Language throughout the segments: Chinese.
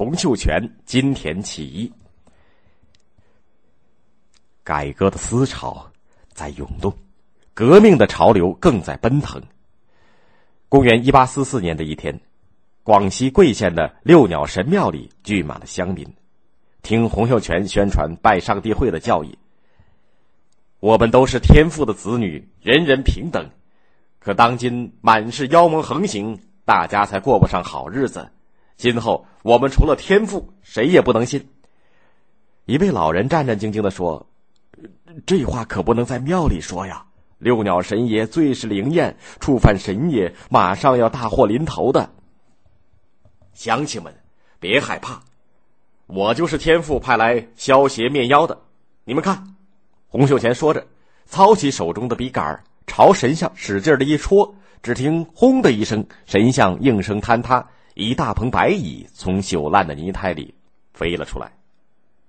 洪秀全金田起义。改革的思潮在涌动，革命的潮流更在奔腾。公元一八四四年的一天，广西桂县的六鸟神庙里聚满了乡民，听洪秀全宣传拜上帝会的教义。我们都是天父的子女，人人平等。可当今满是妖魔横行，大家才过不上好日子。今后我们除了天父，谁也不能信。一位老人战战兢兢的说：“这话可不能在庙里说呀！六鸟神爷最是灵验，触犯神爷，马上要大祸临头的。”乡亲们，别害怕，我就是天父派来消邪灭妖的。你们看，洪秀全说着，操起手中的笔杆。朝神像使劲的一戳，只听“轰”的一声，神像应声坍塌，一大棚白蚁从朽烂的泥胎里飞了出来。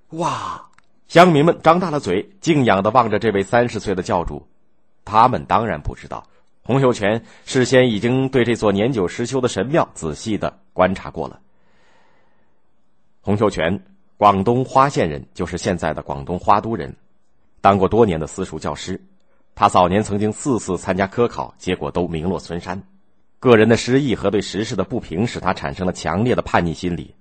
哇！乡民们张大了嘴，敬仰的望着这位三十岁的教主。他们当然不知道，洪秀全事先已经对这座年久失修的神庙仔细的观察过了。洪秀全，广东花县人，就是现在的广东花都人，当过多年的私塾教师。他早年曾经四次参加科考，结果都名落孙山。个人的失意和对时事的不平，使他产生了强烈的叛逆心理，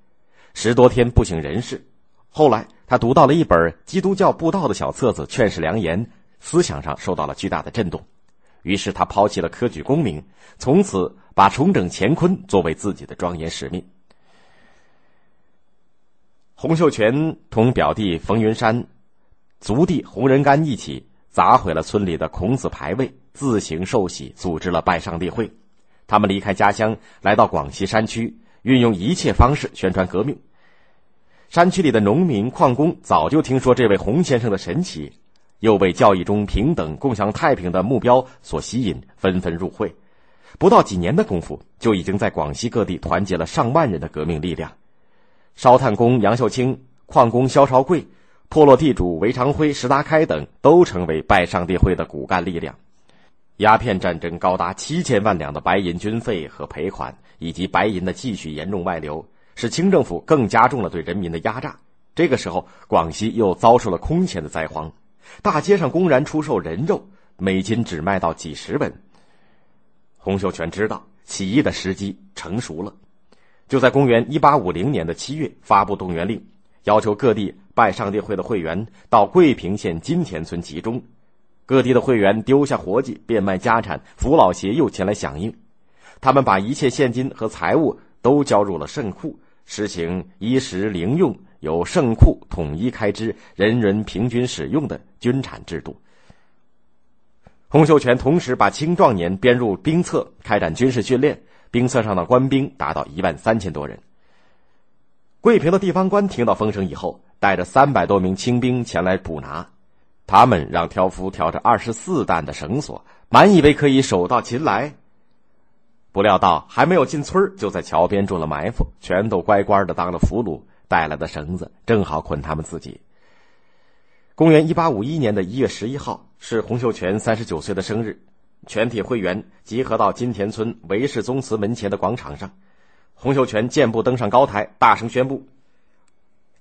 十多天不省人事。后来，他读到了一本基督教布道的小册子，劝世良言，思想上受到了巨大的震动。于是，他抛弃了科举功名，从此把重整乾坤作为自己的庄严使命。洪秀全同表弟冯云山、族弟洪仁玕一起。砸毁了村里的孔子牌位，自行受洗，组织了拜上帝会。他们离开家乡，来到广西山区，运用一切方式宣传革命。山区里的农民、矿工早就听说这位洪先生的神奇，又被教义中平等、共享太平的目标所吸引，纷纷入会。不到几年的功夫，就已经在广西各地团结了上万人的革命力量。烧炭工杨秀清、矿工肖朝贵。破落地主韦长辉、石达开等都成为拜上帝会的骨干力量。鸦片战争高达七千万两的白银军费和赔款，以及白银的继续严重外流，使清政府更加重了对人民的压榨。这个时候，广西又遭受了空前的灾荒，大街上公然出售人肉，每斤只卖到几十文。洪秀全知道起义的时机成熟了，就在公元一八五零年的七月发布动员令。要求各地拜上帝会的会员到桂平县金田村集中，各地的会员丢下活计，变卖家产，扶老携幼前来响应。他们把一切现金和财物都交入了圣库，实行衣食零用由圣库统一开支、人人平均使用的军产制度。洪秀全同时把青壮年编入兵册，开展军事训练，兵册上的官兵达到一万三千多人。桂平的地方官听到风声以后，带着三百多名清兵前来捕拿。他们让挑夫挑着二十四担的绳索，满以为可以手到擒来。不料到还没有进村就在桥边中了埋伏，全都乖乖的当了俘虏。带来的绳子正好捆他们自己。公元一八五一年的一月十一号是洪秀全三十九岁的生日，全体会员集合到金田村韦氏宗祠门前的广场上。洪秀全健步登上高台，大声宣布：“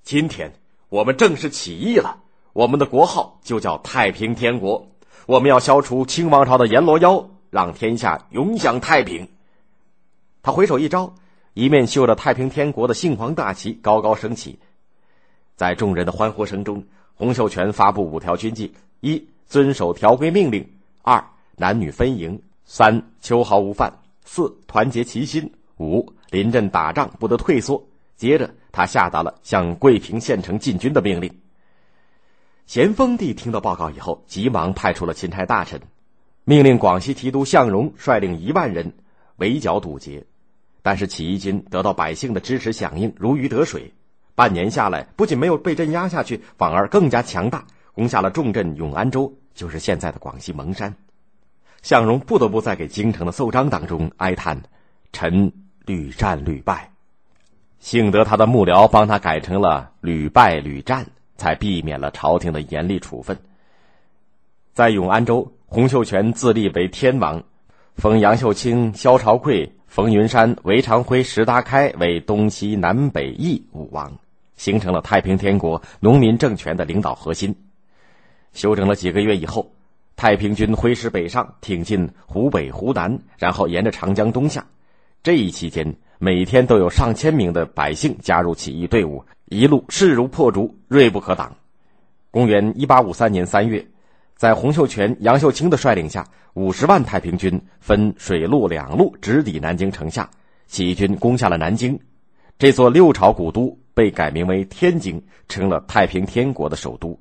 今天我们正式起义了，我们的国号就叫太平天国。我们要消除清王朝的阎罗妖，让天下永享太平。”他回手一招，一面绣着太平天国的杏黄大旗高高升起。在众人的欢呼声中，洪秀全发布五条军纪：一、遵守条规命令；二、男女分营；三、秋毫无犯；四、团结齐心；五。临阵打仗不得退缩。接着，他下达了向桂平县城进军的命令。咸丰帝听到报告以后，急忙派出了钦差大臣，命令广西提督向荣率领一万人围剿堵截。但是起义军得到百姓的支持响应，如鱼得水。半年下来，不仅没有被镇压下去，反而更加强大，攻下了重镇永安州，就是现在的广西蒙山。向荣不得不在给京城的奏章当中哀叹：“臣。”屡战屡败，幸得他的幕僚帮他改成了屡败屡战，才避免了朝廷的严厉处分。在永安州，洪秀全自立为天王，封杨秀清、萧朝贵、冯云山、韦长辉、石达开为东西南北翼五王，形成了太平天国农民政权的领导核心。休整了几个月以后，太平军挥师北上，挺进湖北、湖南，然后沿着长江东下。这一期间，每天都有上千名的百姓加入起义队伍，一路势如破竹，锐不可挡。公元一八五三年三月，在洪秀全、杨秀清的率领下，五十万太平军分水陆两路直抵南京城下，起义军攻下了南京，这座六朝古都被改名为天津，成了太平天国的首都。